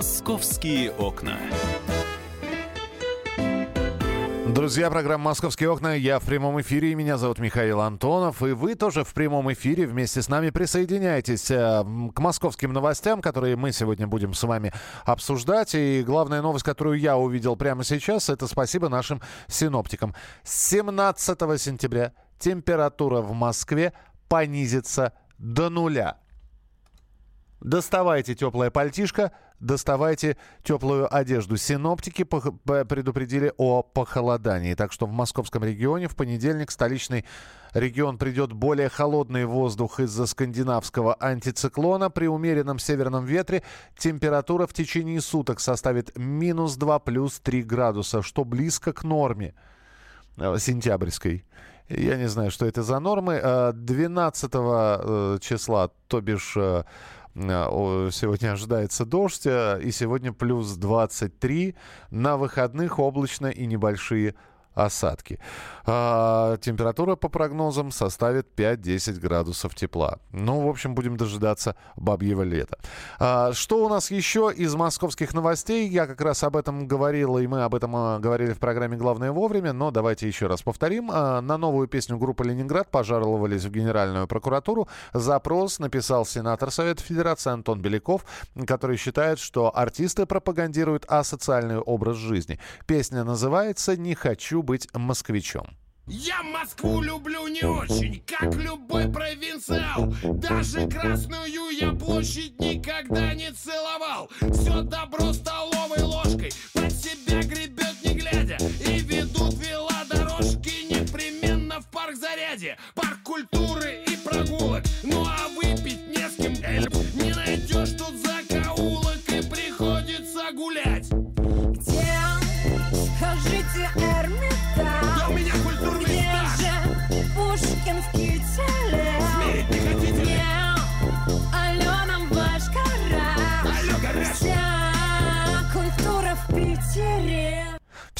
Московские окна. Друзья, программа «Московские окна». Я в прямом эфире, меня зовут Михаил Антонов. И вы тоже в прямом эфире вместе с нами присоединяйтесь э, к московским новостям, которые мы сегодня будем с вами обсуждать. И главная новость, которую я увидел прямо сейчас, это спасибо нашим синоптикам. 17 сентября температура в Москве понизится до нуля. Доставайте теплое пальтишко, доставайте теплую одежду. Синоптики предупредили о похолодании. Так что в московском регионе в понедельник столичный регион придет более холодный воздух из-за скандинавского антициклона. При умеренном северном ветре температура в течение суток составит минус 2 плюс 3 градуса, что близко к норме э, сентябрьской. Я не знаю, что это за нормы. 12 э, э, числа, то бишь сегодня ожидается дождь, э, и сегодня плюс 23. На выходных облачно и небольшие осадки. А, температура по прогнозам составит 5-10 градусов тепла. Ну, в общем, будем дожидаться бабьего лета. А, что у нас еще из московских новостей? Я как раз об этом говорил, и мы об этом а, говорили в программе «Главное вовремя», но давайте еще раз повторим. А, на новую песню группы «Ленинград» пожаловались в Генеральную прокуратуру. Запрос написал сенатор Совета Федерации Антон Беляков, который считает, что артисты пропагандируют асоциальный образ жизни. Песня называется «Не хочу быть москвичом». Я Москву люблю не очень, как любой провинциал. Даже Красную я площадь никогда не целовал. Все добро столовой ложкой под себя гребет не глядя. И ведут велодорожки непременно в парк заряде. Парк культуры и прогулок, ну а выпить не с кем эльф Не найдешь тут закоулок и приходится гулять. Где, скажите, Эрмитаж?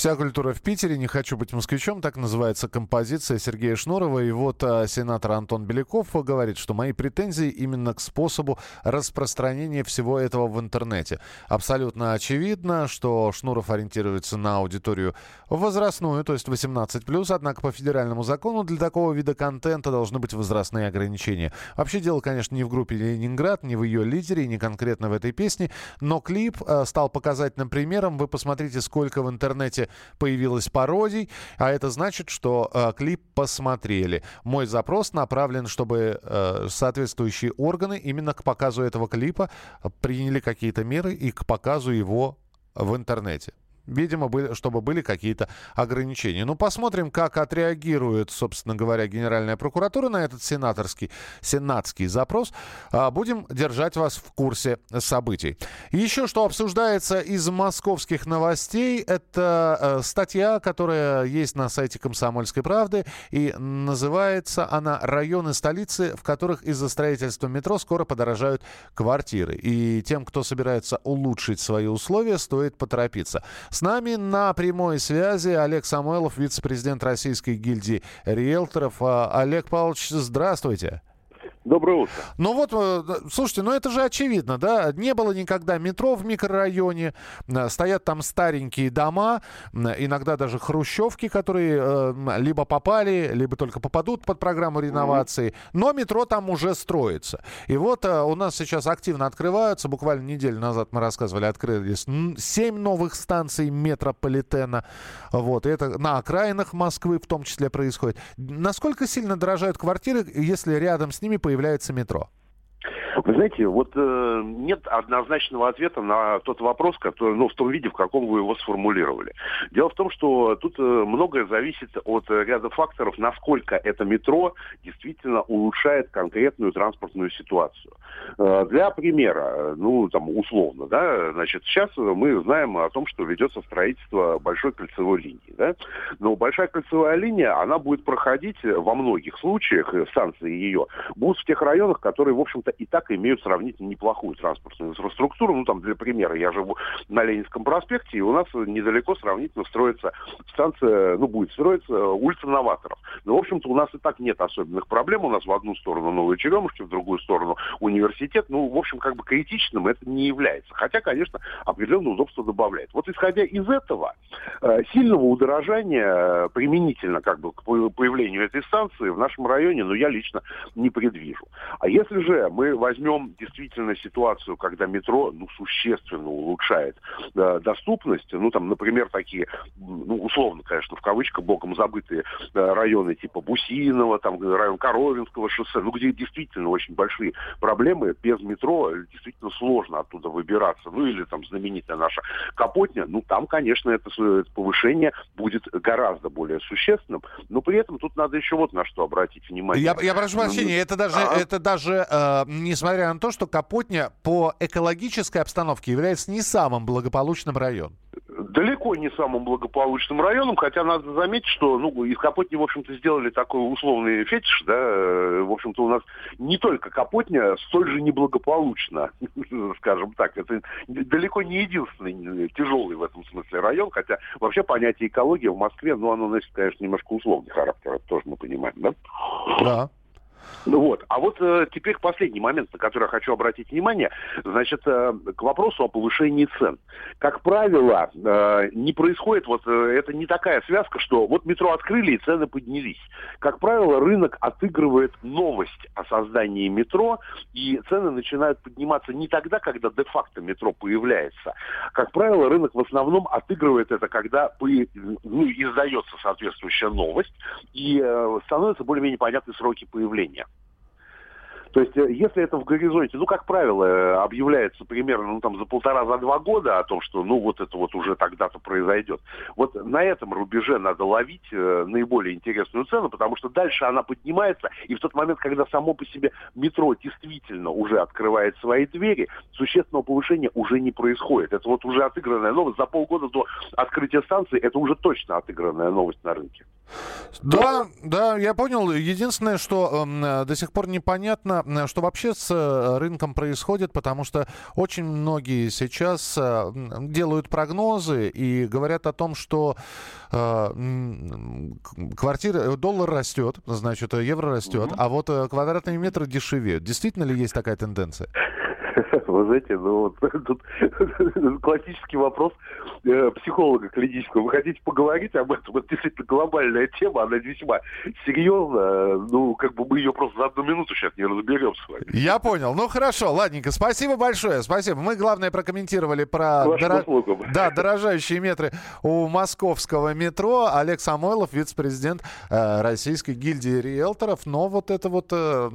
Вся культура в Питере, не хочу быть москвичом, так называется композиция Сергея Шнурова. И вот а, сенатор Антон Беляков говорит, что мои претензии именно к способу распространения всего этого в интернете. Абсолютно очевидно, что Шнуров ориентируется на аудиторию возрастную, то есть 18+, однако по федеральному закону для такого вида контента должны быть возрастные ограничения. Вообще дело, конечно, не в группе «Ленинград», не в ее лидере, не конкретно в этой песне, но клип а, стал показательным примером. Вы посмотрите, сколько в интернете появилось пародий, а это значит, что э, клип посмотрели. Мой запрос направлен, чтобы э, соответствующие органы именно к показу этого клипа приняли какие-то меры и к показу его в интернете. Видимо, были, чтобы были какие-то ограничения. Ну, посмотрим, как отреагирует, собственно говоря, Генеральная прокуратура на этот сенаторский, сенатский запрос. А, будем держать вас в курсе событий. Еще что обсуждается из московских новостей, это э, статья, которая есть на сайте «Комсомольской правды», и называется она «Районы столицы, в которых из-за строительства метро скоро подорожают квартиры». И тем, кто собирается улучшить свои условия, стоит поторопиться. С нами на прямой связи Олег Самойлов, вице-президент Российской гильдии риэлторов. А, Олег Павлович, здравствуйте. Доброе утро. Ну вот, э, слушайте, ну это же очевидно, да? Не было никогда метро в микрорайоне, э, стоят там старенькие дома, иногда даже хрущевки, которые э, либо попали, либо только попадут под программу реновации, но метро там уже строится. И вот у нас сейчас активно открываются, буквально неделю назад мы рассказывали, открылись 7 новых станций метрополитена, вот, и это на окраинах Москвы в том числе происходит. Насколько сильно дорожают квартиры, если рядом с ними появляются появляется метро? Вы знаете, вот э, нет однозначного ответа на тот вопрос, который, ну, в том виде, в каком вы его сформулировали. Дело в том, что тут э, многое зависит от э, ряда факторов, насколько это метро действительно улучшает конкретную транспортную ситуацию. Э, для примера, ну, там, условно, да, значит, сейчас мы знаем о том, что ведется строительство большой кольцевой линии, да, но большая кольцевая линия, она будет проходить во многих случаях, э, станции ее, будут в тех районах, которые, в общем-то, и так имеют сравнительно неплохую транспортную инфраструктуру. Ну, там, для примера, я живу на Ленинском проспекте, и у нас недалеко сравнительно строится станция, ну, будет строиться улица Новаторов. Но, в общем-то, у нас и так нет особенных проблем. У нас в одну сторону Новые Черемушки, в другую сторону университет. Ну, в общем, как бы критичным это не является. Хотя, конечно, определенное удобство добавляет. Вот исходя из этого, э, сильного удорожания применительно как бы к появлению этой станции в нашем районе, ну, я лично не предвижу. А если же мы возьмем действительно ситуацию, когда метро, ну, существенно улучшает э, доступность, ну, там, например, такие, ну, условно, конечно, в кавычках, боком забытые э, районы типа Бусинова, там, район Коровинского шоссе, ну, где действительно очень большие проблемы, без метро действительно сложно оттуда выбираться. Ну, или там знаменитая наша Капотня, ну, там, конечно, это, это повышение будет гораздо более существенным, но при этом тут надо еще вот на что обратить внимание. Я, я прошу прощения, это даже, а? это даже э, несмотря на то, что Капотня по экологической обстановке является не самым благополучным районом далеко не самым благополучным районом, хотя надо заметить, что ну, из Капотни, в общем-то, сделали такой условный фетиш, да, э, в общем-то, у нас не только Капотня столь же неблагополучно, скажем так, это далеко не единственный тяжелый в этом смысле район, хотя вообще понятие экология в Москве, ну, оно носит, конечно, немножко условный характер, это тоже мы понимаем, да? Да. Ну вот. А вот э, теперь последний момент, на который я хочу обратить внимание. Значит, э, к вопросу о повышении цен. Как правило, э, не происходит, вот э, это не такая связка, что вот метро открыли и цены поднялись. Как правило, рынок отыгрывает новость о создании метро, и цены начинают подниматься не тогда, когда де-факто метро появляется. Как правило, рынок в основном отыгрывает это, когда ну, издается соответствующая новость, и э, становятся более-менее понятны сроки появления. То есть, э, если это в горизонте, ну, как правило, э, объявляется примерно, ну, там, за полтора, за два года о том, что, ну, вот это вот уже тогда-то произойдет. Вот на этом рубеже надо ловить э, наиболее интересную цену, потому что дальше она поднимается, и в тот момент, когда само по себе метро действительно уже открывает свои двери, существенного повышения уже не происходит. Это вот уже отыгранная новость. За полгода до открытия станции это уже точно отыгранная новость на рынке. Да, да, я понял. Единственное, что э, до сих пор непонятно, что вообще с э, рынком происходит, потому что очень многие сейчас э, делают прогнозы и говорят о том, что э, квартира, доллар растет, значит, евро растет, угу. а вот квадратные метры дешевеют. Действительно ли есть такая тенденция? Вы знаете, ну вот тут классический вопрос э, психолога клинического. Вы хотите поговорить об этом? Это действительно глобальная тема, она весьма серьезная. Ну, как бы мы ее просто за одну минуту сейчас не разберем с вами. Я понял. Ну, хорошо, ладненько. Спасибо большое, спасибо. Мы, главное, прокомментировали про доро... да, дорожающие метры у московского метро. Олег Самойлов, вице-президент э, Российской гильдии риэлторов. Но вот это вот э,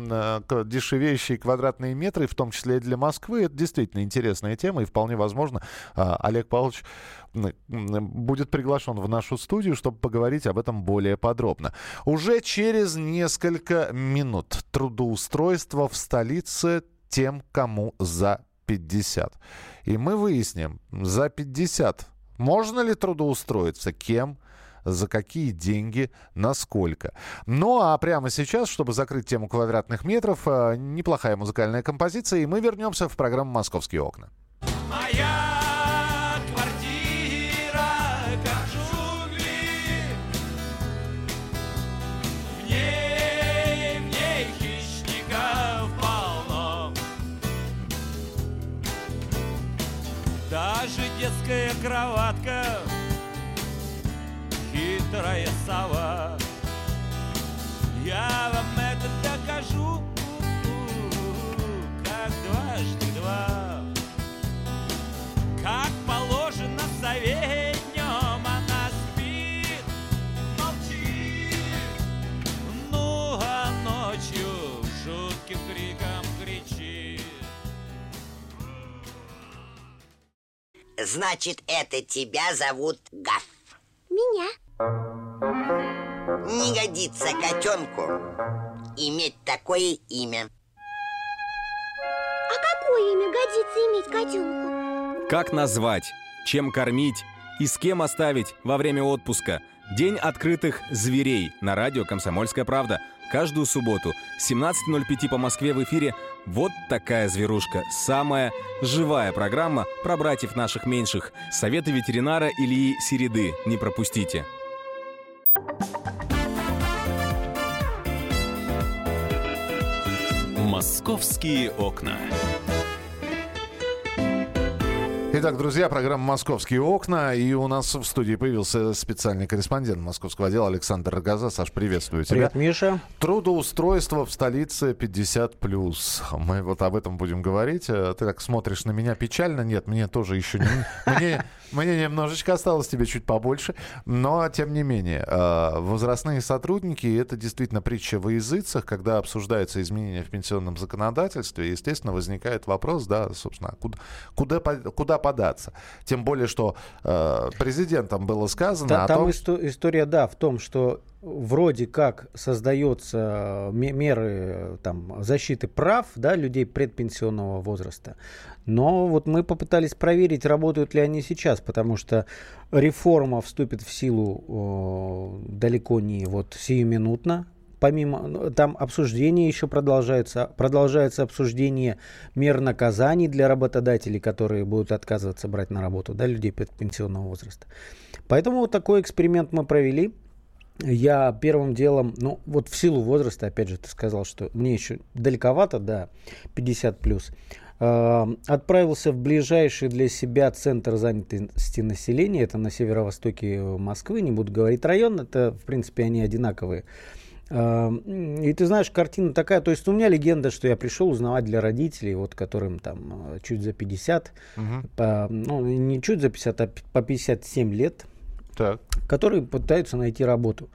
э, дешевеющие квадратные метры, в том числе и для Москвы, действительно интересная тема, и вполне возможно, а, Олег Павлович будет приглашен в нашу студию, чтобы поговорить об этом более подробно. Уже через несколько минут трудоустройство в столице тем, кому за 50. И мы выясним, за 50 можно ли трудоустроиться, кем, за какие деньги, насколько. Ну а прямо сейчас, чтобы закрыть тему квадратных метров, э, неплохая музыкальная композиция, и мы вернемся в программу «Московские окна». Моя. Даже детская кроватка хитрая сова. Я вам это докажу, как дважды два. Как положено совет днем она спит, молчит. Ну а ночью жутким криком кричит. Значит, это тебя зовут Гаф. Меня. Не годится котенку иметь такое имя. А какое имя годится иметь котенку? Как назвать, чем кормить и с кем оставить во время отпуска? День открытых зверей на радио «Комсомольская правда». Каждую субботу с 17.05 по Москве в эфире «Вот такая зверушка». Самая живая программа про братьев наших меньших. Советы ветеринара Ильи Середы. Не пропустите. «Московские окна». Итак, друзья, программа «Московские окна». И у нас в студии появился специальный корреспондент московского отдела Александр Рогоза. Саш, приветствую тебя. Привет, Миша. Трудоустройство в столице 50+. Мы вот об этом будем говорить. Э, Ты так смотришь на меня печально. Нет, мне тоже еще не... Мне, мне немножечко осталось, тебе чуть побольше. Но, тем не менее, э, возрастные сотрудники — это действительно притча во языцах. Когда обсуждаются изменения в пенсионном законодательстве, естественно, возникает вопрос, да, собственно, а куда, куда, куда податься. Тем более, что э, президентом было сказано Та- о там том, исто- история, да, в том, что вроде как создаются ме- меры э, там, защиты прав да, людей предпенсионного возраста. Но вот мы попытались проверить, работают ли они сейчас, потому что реформа вступит в силу э, далеко не вот сиюминутно. Помимо, ну, там обсуждение еще продолжается, продолжается обсуждение мер наказаний для работодателей, которые будут отказываться брать на работу, да, людей предпенсионного возраста. Поэтому вот такой эксперимент мы провели. Я первым делом, ну вот в силу возраста, опять же, ты сказал, что мне еще далековато, да, 50 плюс, э, отправился в ближайший для себя центр занятости населения, это на северо-востоке Москвы, не буду говорить район, это в принципе они одинаковые. Э, И ты знаешь, картина такая, то есть у меня легенда, что я пришел узнавать для родителей, вот которым там э, чуть за 50, по- ну не чуть за 50, а по 57 лет, Так. которые пытаются найти работу.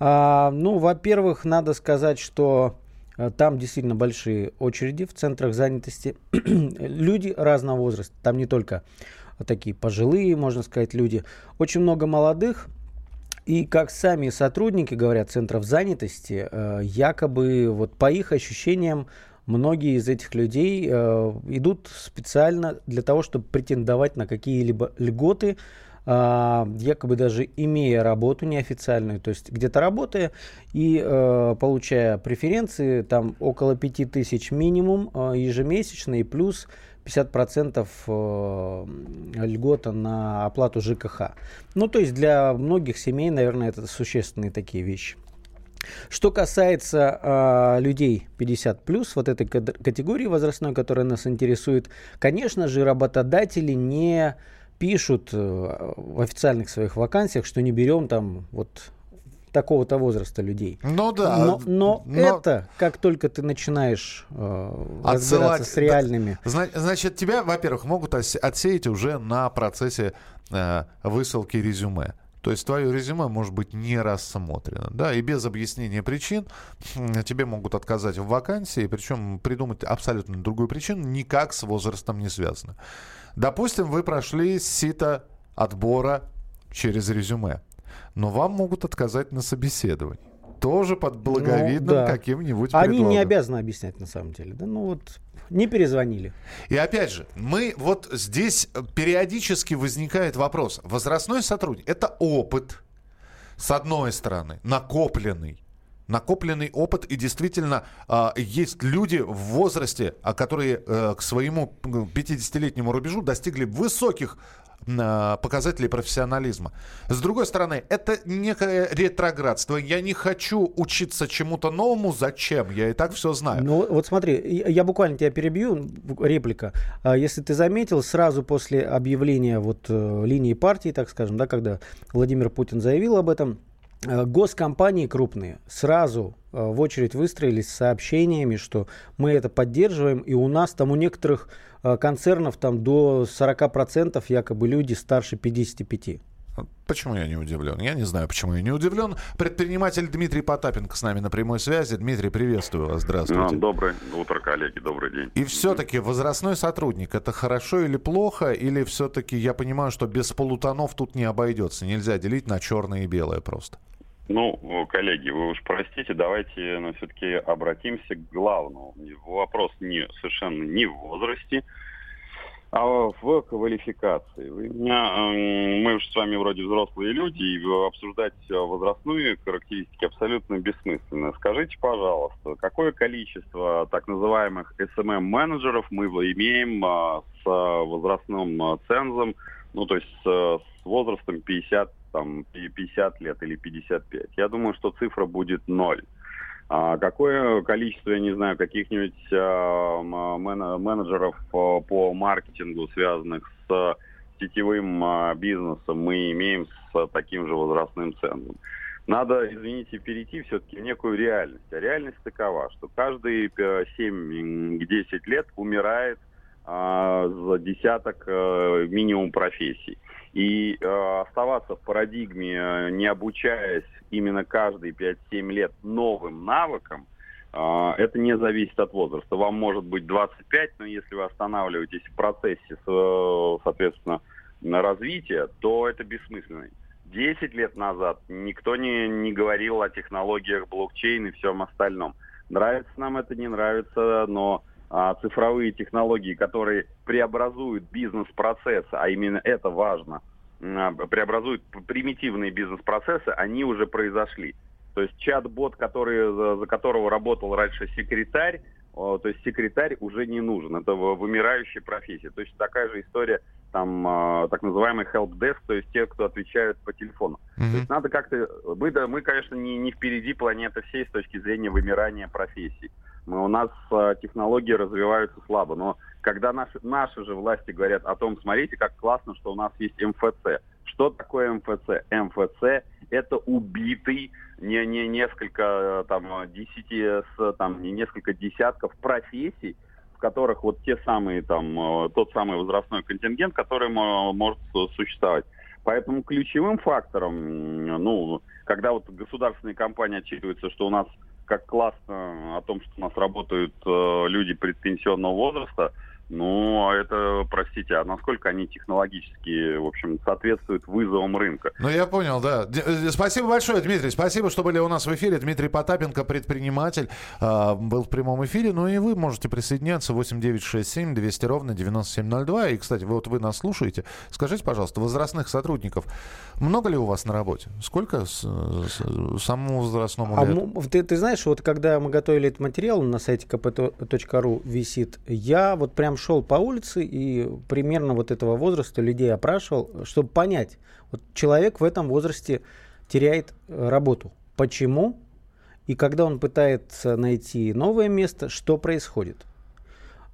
А, ну, во-первых, надо сказать, что э, там действительно большие очереди в центрах занятости. люди разного возраста. Там не только такие пожилые, можно сказать, люди. Очень много молодых. И как сами сотрудники говорят центров занятости, э, якобы вот по их ощущениям многие из этих людей э, идут специально для того, чтобы претендовать на какие-либо льготы, якобы даже имея работу неофициальную, то есть где-то работая и э, получая преференции, там около 5000 минимум э, ежемесячно и плюс 50% э, льгота на оплату ЖКХ. Ну, то есть для многих семей, наверное, это существенные такие вещи. Что касается э, людей 50 плюс, вот этой категории возрастной, которая нас интересует, конечно же, работодатели не пишут э, в официальных своих вакансиях, что не берем там вот такого-то возраста людей. Ну да. Но, но но- это, как только ты начинаешь э, разбираться с да, реальными зна- Значит, тебя, во-первых, могут отсеять уже на процессе э, высылки резюме. То есть твое резюме может быть не рассмотрено, да, и без объяснения причин тебе могут отказать в вакансии, причем придумать абсолютно другую причину, никак с возрастом не связано. Допустим, вы прошли сито отбора через резюме, но вам могут отказать на собеседовании. Тоже под благовидным Ну, да. каким-нибудь Они не предлогом. обязаны объяснять на самом деле. Да, ну вот не перезвонили. И опять же, мы вот здесь э, периодически возникает вопрос. Возрастной сотрудник – это опыт, с одной стороны, накопленный. Накопленный опыт, и действительно а, есть люди в возрасте, а которые э, к своему м, 50-летнему рубежу достигли высоких а, показателей профессионализма. С другой стороны, это некое ретроградство. Я не хочу учиться чему-то новому. Зачем? Я и так все знаю. Ну вот смотри, я буквально тебя перебью, реплика. Если ты заметил, сразу после объявления вот э, линии партии, так скажем, да, когда Владимир Путин заявил об этом, э, госкомпании крупные сразу э, в очередь выстроились с сообщениями, что мы это поддерживаем, и у нас там у некоторых э, концернов там до 40% якобы люди старше 55. Почему я не удивлен? Я не знаю, почему я не удивлен. Предприниматель Дмитрий Потапенко с нами на прямой связи. Дмитрий, приветствую вас. Здравствуйте. А, Доброе утро, коллеги, добрый день. И все-таки возрастной сотрудник это хорошо или плохо? Или все-таки я понимаю, что без полутонов тут не обойдется? Нельзя делить на черное и белое просто. Ну, коллеги, вы уж простите, давайте но все-таки обратимся к главному. Вопрос не совершенно не в возрасте. А в квалификации. Вы меня, мы же с вами вроде взрослые люди, и обсуждать возрастные характеристики абсолютно бессмысленно. Скажите, пожалуйста, какое количество так называемых SMM-менеджеров мы имеем а, с возрастным а, цензом, ну, то есть с возрастом 50, там, 50 лет или 55? Я думаю, что цифра будет ноль. А какое количество, я не знаю, каких-нибудь э, менеджеров по, по маркетингу, связанных с сетевым э, бизнесом, мы имеем с таким же возрастным цензом? Надо, извините, перейти все-таки в некую реальность. А реальность такова, что каждые 7-10 лет умирает э, за десяток э, минимум профессий. И э, оставаться в парадигме, э, не обучаясь именно каждые 5-7 лет новым навыкам, это не зависит от возраста. Вам может быть 25, но если вы останавливаетесь в процессе, соответственно, на развитие, то это бессмысленно. 10 лет назад никто не, не говорил о технологиях блокчейн и всем остальном. Нравится нам это, не нравится, но а, цифровые технологии, которые преобразуют бизнес-процессы, а именно это важно, а, преобразуют примитивные бизнес-процессы, они уже произошли. То есть чат-бот, который, за, за которого работал раньше секретарь, то есть секретарь уже не нужен. Это вымирающая профессия. Точно такая же история, там, а, так называемый help-desk, то есть те, кто отвечают по телефону. Mm-hmm. То есть надо как-то... Мы, да, мы конечно, не, не впереди планеты всей с точки зрения вымирания профессий. Мы, у нас э, технологии развиваются слабо, но когда наши, наши же власти говорят о том, смотрите, как классно, что у нас есть МФЦ. Что такое МФЦ? МФЦ – это убитый не, не несколько, там, десяти, там, не несколько десятков профессий, в которых вот те самые, там, э, тот самый возрастной контингент, который может существовать. Поэтому ключевым фактором, ну, когда вот государственные компании отчитываются, что у нас как классно о том, что у нас работают э, люди предпенсионного возраста, ну, а это, простите, а насколько они технологически, в общем, соответствуют вызовам рынка? Ну, я понял, да. Э, спасибо большое, Дмитрий. Спасибо, что были у нас в эфире. Дмитрий Потапенко, предприниматель, э, был в прямом эфире. Ну, и вы можете присоединяться 8967 200 ровно 9702. И, кстати, вот вы нас слушаете. Скажите, пожалуйста, возрастных сотрудников много ли у вас на работе? Сколько с, с, самому возрастному а, ты, ты знаешь, вот когда мы готовили этот материал на сайте kp.ru висит, я вот прям шел по улице и примерно вот этого возраста людей опрашивал, чтобы понять, вот человек в этом возрасте теряет э, работу. Почему? И когда он пытается найти новое место, что происходит?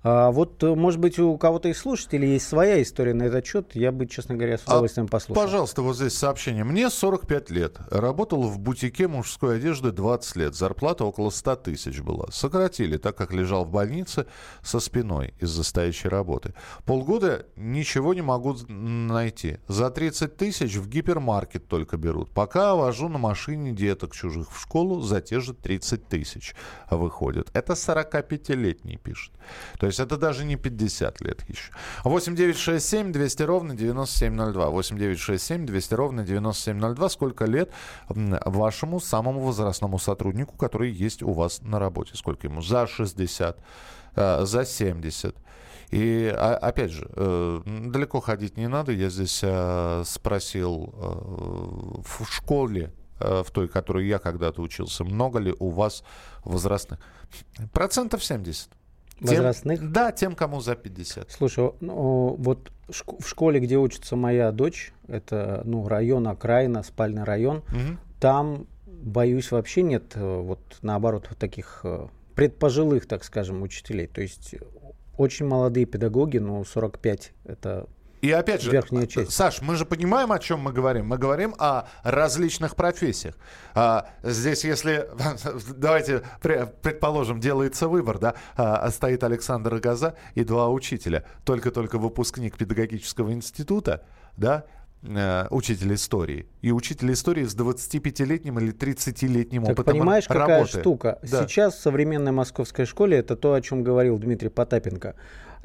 А вот, э, может быть, у кого-то из слушателей есть своя история на этот счет. Я бы, честно говоря, с а, удовольствием а, послушал. Пожалуйста, вот здесь сообщение. Мне 45 лет. Работал в бутике мужской одежды 20 лет. Зарплата около 100 тысяч была. Сократили, так как лежал в больнице со спиной из-за стоящей работы. Полгода ничего не могу найти. За 30 тысяч в гипермаркет только берут. Пока вожу на машине деток чужих в школу за те же 30 тысяч выходят. Это 45-летний пишет. То есть есть это даже не 50 лет еще. 8 9 6 7 200 ровно 9702. 8 9 6 7 200 ровно 9702. Сколько лет вашему самому возрастному сотруднику, который есть у вас на работе? Сколько ему? За 60, э, за 70. И а, опять же, э, далеко ходить не надо. Я здесь э, спросил в школе, в той, которой я когда-то учился, много ли у вас возрастных? Процентов 70. Возрастных? Тем, да, тем, кому за 50. Слушай, ну, вот в школе, где учится моя дочь, это ну, район, окраина, спальный район, угу. там, боюсь, вообще нет, э, вот наоборот, вот таких э, предпожилых, так скажем, учителей. То есть очень молодые педагоги, ну, 45 это и опять же, Верхняя часть. Саш, мы же понимаем, о чем мы говорим. Мы говорим о различных профессиях. А, здесь, если, давайте предположим, делается выбор, да, а, стоит Александр Газа и два учителя. Только-только выпускник педагогического института, да, э, учитель истории и учитель истории с 25-летним или 30-летним опытом понимаешь, работы. какая штука? Да. Сейчас в современной московской школе это то, о чем говорил Дмитрий Потапенко.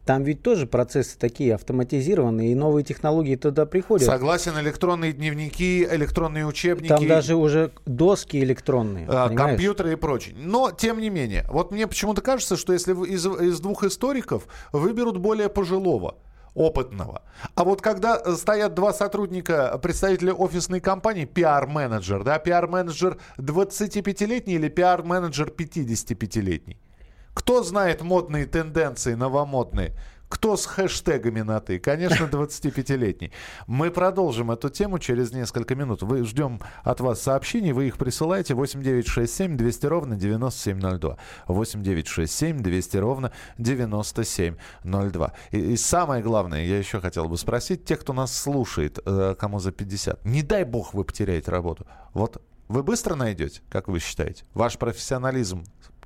Там ведь тоже процессы такие автоматизированные, и новые технологии туда приходят. Согласен, электронные дневники, электронные учебники. Там даже уже доски электронные. А, компьютеры и прочее. Но, тем не менее, вот мне почему-то кажется, что если из, из двух историков выберут более пожилого, опытного. А вот когда стоят два сотрудника, представителя офисной компании, пиар-менеджер, да, пиар-менеджер 25-летний или пиар-менеджер 55-летний? Кто знает модные тенденции, новомодные? Кто с хэштегами на «ты»? Конечно, 25-летний. Мы продолжим эту тему через несколько минут. Вы ждем от вас сообщений, вы их присылаете 8967 200 ровно 9702. 8967 200 ровно 9702. И, и самое главное, я еще хотел бы спросить, тех, кто нас слушает, э, кому за 50, не дай бог вы потеряете работу. Вот вы быстро найдете, как вы считаете? Ваш профессионализм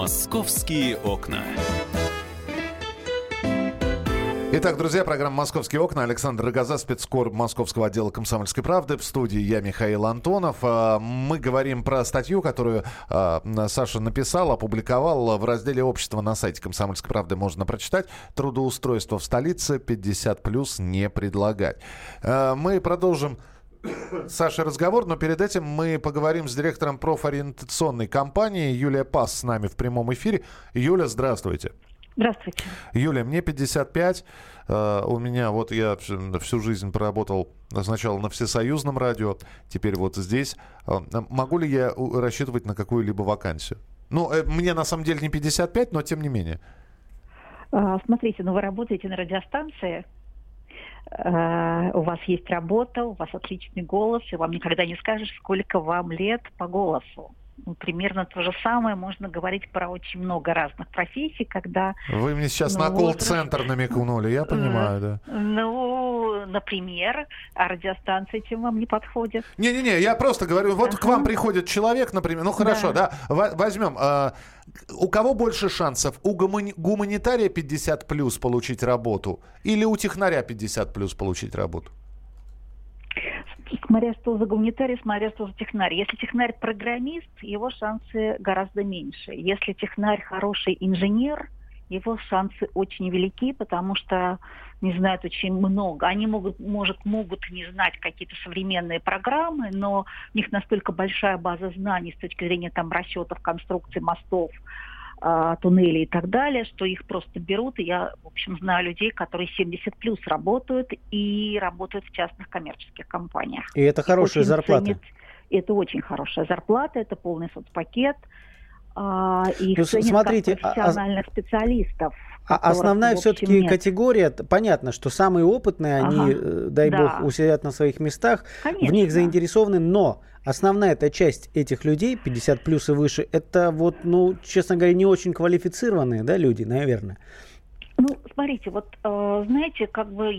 Московские окна. Итак, друзья, программа «Московские окна». Александр Рогоза, спецкор Московского отдела «Комсомольской правды». В студии я, Михаил Антонов. А, мы говорим про статью, которую а, Саша написал, опубликовал в разделе «Общество» на сайте «Комсомольской правды». Можно прочитать. Трудоустройство в столице 50 плюс не предлагать. А, мы продолжим Саша, разговор, но перед этим мы поговорим с директором профориентационной компании. Юлия Пас с нами в прямом эфире. Юля, здравствуйте. Здравствуйте. Юля, мне 55. Uh, у меня вот я всю, всю жизнь проработал сначала на всесоюзном радио, теперь вот здесь. Uh, могу ли я рассчитывать на какую-либо вакансию? Ну, э, мне на самом деле не 55, но тем не менее. Uh, смотрите, ну вы работаете на радиостанции, у вас есть работа, у вас отличный голос, и вам никогда не скажешь, сколько вам лет по голосу примерно то же самое можно говорить про очень много разных профессий, когда... Вы мне сейчас ну, на колл-центр намекнули, я понимаю, да. Ну, например, а радиостанция чем вам не подходит? Не-не-не, я просто говорю, вот к вам приходит человек, например, ну хорошо, да, возьмем, а, у кого больше шансов? У гуманитария 50 плюс получить работу или у технаря 50 плюс получить работу? Смотря что за гуманитарий, смотря что за технарь. Если технарь программист, его шансы гораздо меньше. Если технарь хороший инженер, его шансы очень велики, потому что не знают очень много. Они могут, может, могут не знать какие-то современные программы, но у них настолько большая база знаний с точки зрения там расчетов, конструкций мостов, а, туннелей и так далее, что их просто берут. И я, в общем, знаю людей, которые 70 плюс работают и работают в частных коммерческих компаниях. И это хорошая зарплата. Ценит, это очень хорошая зарплата, это полный соцпакет. А, и ну, смотрите, как а, профессиональных а, специалистов. А основная все-таки категория, понятно, что самые опытные, они, ага, э, дай да. бог, усидят на своих местах, Конечно. в них заинтересованы, но основная эта часть этих людей, 50 плюс и выше, это вот, ну, честно говоря, не очень квалифицированные, да, люди, наверное. Ну, смотрите, вот, э, знаете, как бы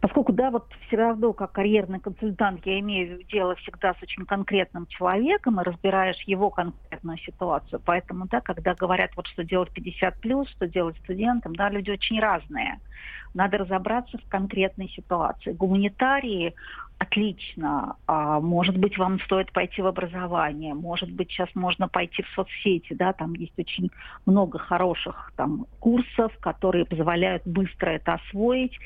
поскольку, да, вот все равно, как карьерный консультант, я имею дело всегда с очень конкретным человеком и разбираешь его конкретную ситуацию. Поэтому, да, когда говорят, вот что делать 50 плюс, что делать студентам, да, люди очень разные. Надо разобраться в конкретной ситуации. Гуманитарии отлично. А, может быть, вам стоит пойти в образование, может быть, сейчас можно пойти в соцсети, да, там есть очень много хороших там курсов, которые позволяют быстро это освоить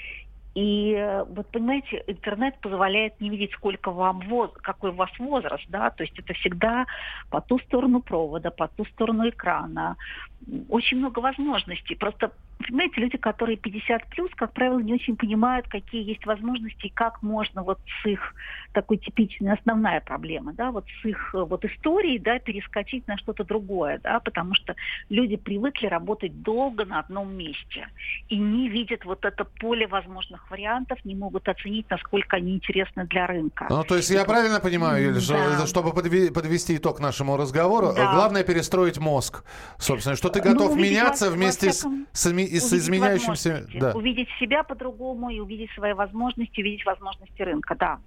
и вот понимаете, интернет позволяет не видеть, сколько вам воз, какой у вас возраст, да, то есть это всегда по ту сторону провода, по ту сторону экрана. Очень много возможностей. Просто понимаете, люди, которые 50 плюс, как правило, не очень понимают, какие есть возможности и как можно вот с их такой типичной основная проблема, да, вот с их э, вот историей, да, перескочить на что-то другое, да, потому что люди привыкли работать долго на одном месте и не видят вот это поле возможных вариантов, не могут оценить, насколько они интересны для рынка. Ну, то есть я правильно понимаю, Юлия, да. чтобы подвести итог нашему разговору, да. главное перестроить мозг, собственно, что ты готов ну, меняться вместе с и с изменяющимся... Да. Увидеть себя по-другому и увидеть свои возможности, увидеть возможности рынка, да.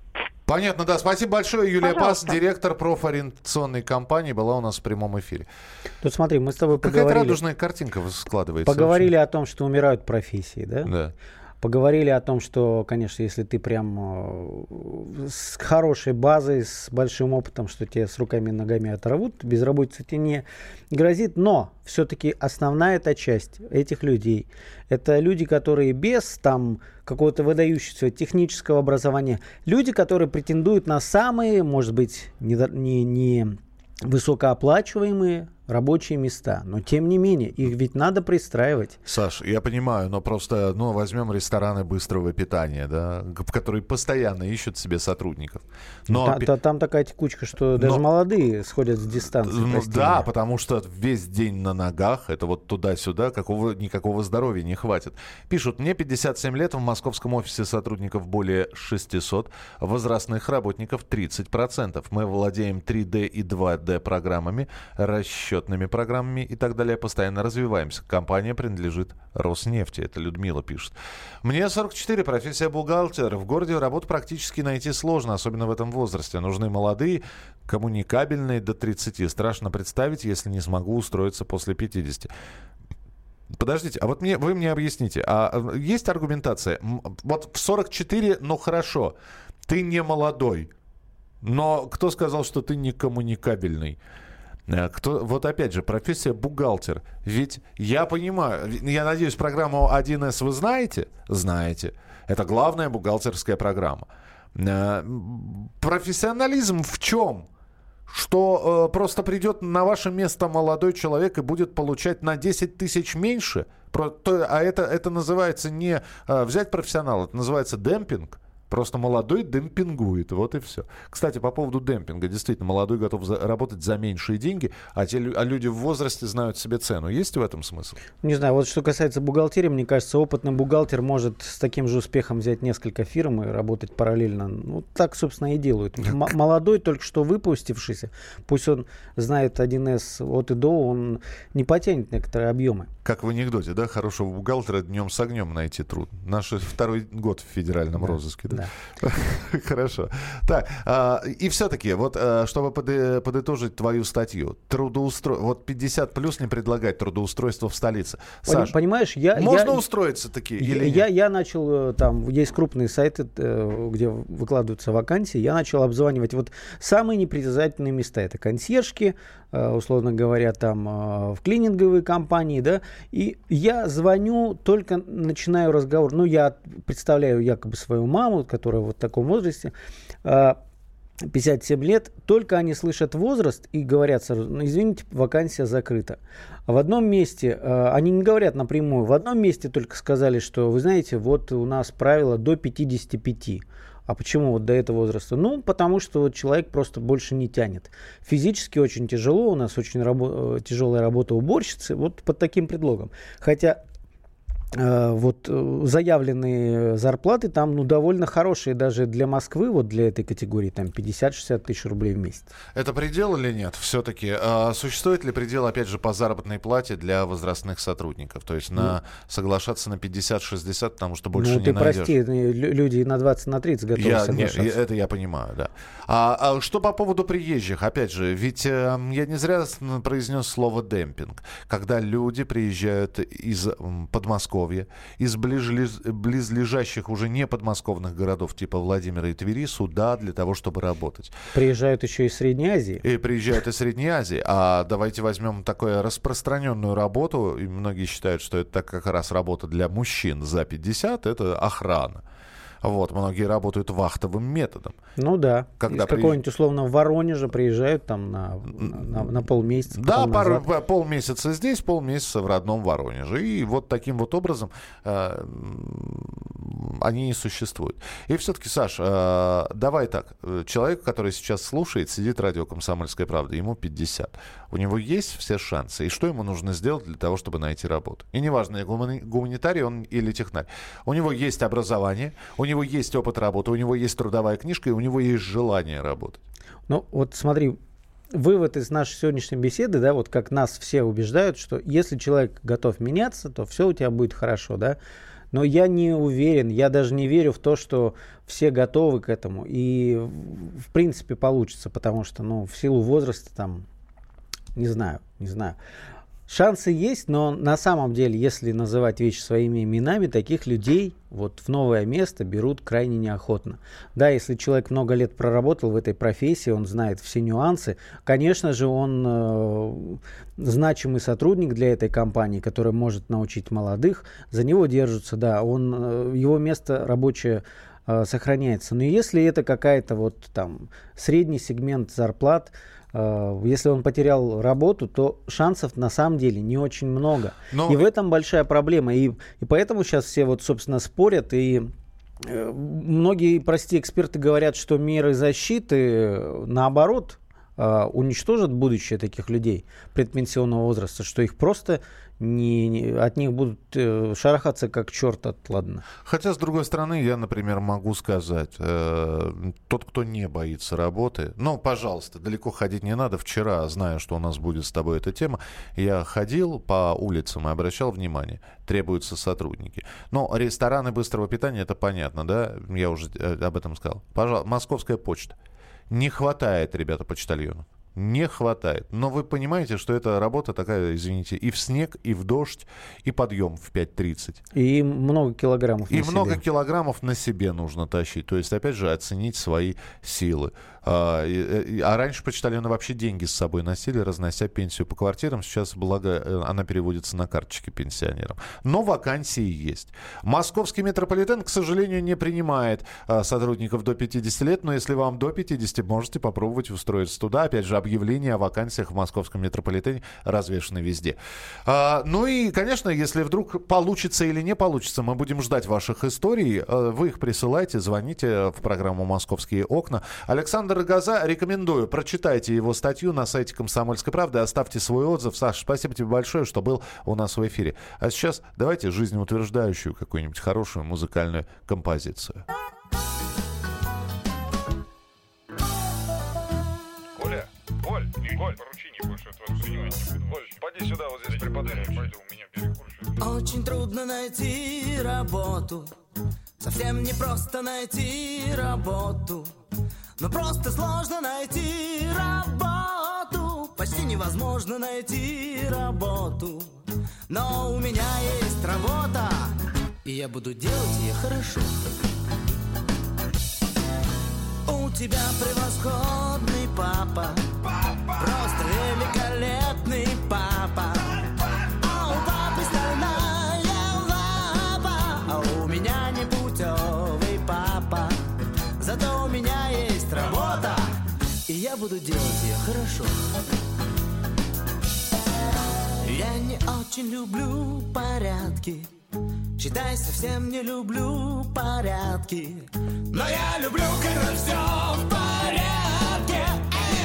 Понятно, да. Спасибо большое. Юлия Пожалуйста. Пас, директор профориентационной компании, была у нас в прямом эфире. Тут смотри, мы с тобой поговорили... Какая радужная картинка складывается. Поговорили вообще. о том, что умирают профессии, да? Да. Поговорили о том, что, конечно, если ты прям э, с хорошей базой, с большим опытом, что тебе с руками и ногами оторвут, безработица тебе не грозит. Но все-таки основная эта часть этих людей, это люди, которые без там какого-то выдающегося технического образования, люди, которые претендуют на самые, может быть, не, не, не высокооплачиваемые рабочие места. Но тем не менее, их ведь надо пристраивать. Саш, я понимаю, но просто, ну, возьмем рестораны быстрого питания, да, которые постоянно ищут себе сотрудников. Но та, та, там такая текучка, что даже но... молодые сходят с дистанции. Ну, да, потому что весь день на ногах, это вот туда-сюда, какого, никакого здоровья не хватит. Пишут, мне 57 лет, в московском офисе сотрудников более 600, возрастных работников 30%. Мы владеем 3D и 2D программами, расчет расчетными программами и так далее. Постоянно развиваемся. Компания принадлежит Роснефти. Это Людмила пишет. Мне 44, профессия бухгалтер. В городе работу практически найти сложно, особенно в этом возрасте. Нужны молодые, коммуникабельные до 30. Страшно представить, если не смогу устроиться после 50. Подождите, а вот мне, вы мне объясните, а есть аргументация? Вот в 44, ну хорошо, ты не молодой, но кто сказал, что ты не коммуникабельный? Э, кто, вот опять же, профессия бухгалтер. Ведь я понимаю, я надеюсь, программу 1С вы знаете? Знаете. Это главная бухгалтерская программа. Э, профессионализм в чем? Что э, просто придет на ваше место молодой человек и будет получать на 10 тысяч меньше? Про, то, а это, это называется не э, взять профессионала, это называется демпинг. Просто молодой демпингует, вот и все. Кстати, по поводу демпинга, действительно, молодой готов за, работать за меньшие деньги, а, те, а люди в возрасте знают себе цену. Есть в этом смысл? Не знаю, вот что касается бухгалтерии, мне кажется, опытный бухгалтер может с таким же успехом взять несколько фирм и работать параллельно. Ну, так, собственно, и делают. М- молодой, только что выпустившийся, пусть он знает 1С от и до, он не потянет некоторые объемы. Как в анекдоте, да, хорошего бухгалтера днем с огнем найти труд. Наш второй год в федеральном да, розыске, да? да. Хорошо. Так, а, и все-таки, вот, а, чтобы под, подытожить твою статью, трудоустро... вот 50 плюс не предлагать трудоустройство в столице. Саш, Понимаешь, я... Можно я, устроиться такие я, или я, я начал, э, там, есть крупные сайты, э, где выкладываются вакансии, я начал обзванивать вот самые непритязательные места. Это консьержки, Э, условно говоря, там э, в клининговые компании, да, и я звоню, только начинаю разговор, ну, я представляю якобы свою маму, которая вот в таком возрасте, 57 э, лет, только они слышат возраст и говорят сразу, ну, извините, вакансия закрыта. В одном месте, они не говорят напрямую, в одном месте только сказали, что, вы знаете, вот у нас правило до 55. А почему вот до этого возраста? Ну, потому что вот человек просто больше не тянет. Физически очень тяжело, у нас очень рабо- э, тяжелая работа уборщицы, вот под таким предлогом. Хотя вот э, заявленные зарплаты там ну довольно хорошие даже для Москвы вот для этой категории там 50-60 тысяч рублей в месяц. Это предел или нет? Все-таки а существует ли предел опять же по заработной плате для возрастных сотрудников? То есть на ну, соглашаться на 50-60, потому что больше ну, не ты найдешь. прости, люди на 20 на 30 готовы я, соглашаться. Не, это я понимаю, да. А, а что по поводу приезжих? Опять же, ведь э, я не зря произнес слово демпинг, когда люди приезжают из Подмосковья Подмосковья, из близлежащих уже не подмосковных городов типа Владимира и Твери сюда для того, чтобы работать. Приезжают еще из Средней Азии. И приезжают из Средней Азии. А давайте возьмем такую распространенную работу, и многие считают, что это как раз работа для мужчин за 50, это охрана. Вот, многие работают вахтовым методом. Ну да. Когда Из приезж... какого-нибудь условно Воронежа приезжают там на, на, на полмесяца. Да, пару, полмесяца здесь, полмесяца в родном Воронеже. И вот таким вот образом э, они и существуют. И все-таки, Саш, э, давай так. Человек, который сейчас слушает, сидит радио «Комсомольская правда», ему 50. У него есть все шансы. И что ему нужно сделать для того, чтобы найти работу? И неважно, гуманитарий он или технарь. У него есть образование, у него есть опыт работы, у него есть трудовая книжка, и у него есть желание работать. Ну, вот смотри, вывод из нашей сегодняшней беседы, да, вот как нас все убеждают, что если человек готов меняться, то все у тебя будет хорошо, да. Но я не уверен, я даже не верю в то, что все готовы к этому. И в принципе получится, потому что, ну, в силу возраста там, не знаю, не знаю. Шансы есть, но на самом деле, если называть вещи своими именами, таких людей вот в новое место берут крайне неохотно. Да, если человек много лет проработал в этой профессии, он знает все нюансы, конечно же, он э, значимый сотрудник для этой компании, который может научить молодых, за него держатся, да, он, э, его место рабочее э, сохраняется. Но если это какая-то вот там средний сегмент зарплат, э, если он потерял работу, то шансов на самом деле не очень много. Но- И в этом большая проблема. И, и поэтому сейчас все вот, собственно, спорят и э, Многие, прости, эксперты говорят, что меры защиты, наоборот, э, уничтожат будущее таких людей предпенсионного возраста, что их просто не, не- от них будут э, шарахаться как черт от ладно. Хотя, с другой стороны, я, например, могу сказать, э, тот, кто не боится работы, ну, пожалуйста, далеко ходить не надо. Вчера, зная, что у нас будет с тобой эта тема, я ходил по улицам и обращал внимание, требуются сотрудники. Но рестораны быстрого питания, это понятно, да, я уже э, об этом сказал. Пожалуйста, московская почта. Не хватает, ребята, почтальонов. Не хватает. Но вы понимаете, что это работа такая, извините, и в снег, и в дождь, и подъем в 5.30. И много килограммов И на много себе. килограммов на себе нужно тащить. То есть, опять же, оценить свои силы. А, и- а раньше почтальоны вообще деньги с собой носили, разнося пенсию по квартирам. Сейчас, благо, э, она переводится на карточки пенсионерам. Но вакансии есть. Московский метрополитен, к сожалению, не принимает а, сотрудников до 50 лет, но если вам до 50, можете попробовать устроиться туда. Опять же, объявления о вакансиях в московском метрополитене развешаны везде. А, ну и, конечно, если вдруг получится или не получится, мы будем ждать ваших историй. Э, Вы их присылайте, звоните в программу «Московские окна». Александр Газа, рекомендую, прочитайте его статью на сайте «Комсомольской правды», оставьте свой отзыв. Саш, спасибо тебе большое, что был у нас в эфире. А сейчас давайте жизнеутверждающую какую-нибудь хорошую музыкальную композицию. Коля, Коль, Коль, поручение больше от вас принимать не буду. Коль, поди сюда, вот здесь преподай. Пойду, у меня перекур. Очень трудно найти работу Совсем не просто найти работу Но просто сложно найти работу. Почти невозможно найти работу. Но у меня есть работа И я буду делать ее хорошо. У тебя превосходный папа. Просто великолепный и я буду делать ее хорошо. Я не очень люблю порядки, считай, совсем не люблю порядки. Но я люблю, когда все в порядке.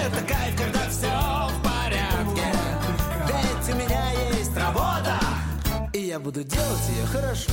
Это кайф, когда все в порядке. Ведь у меня есть работа, и я буду делать ее хорошо.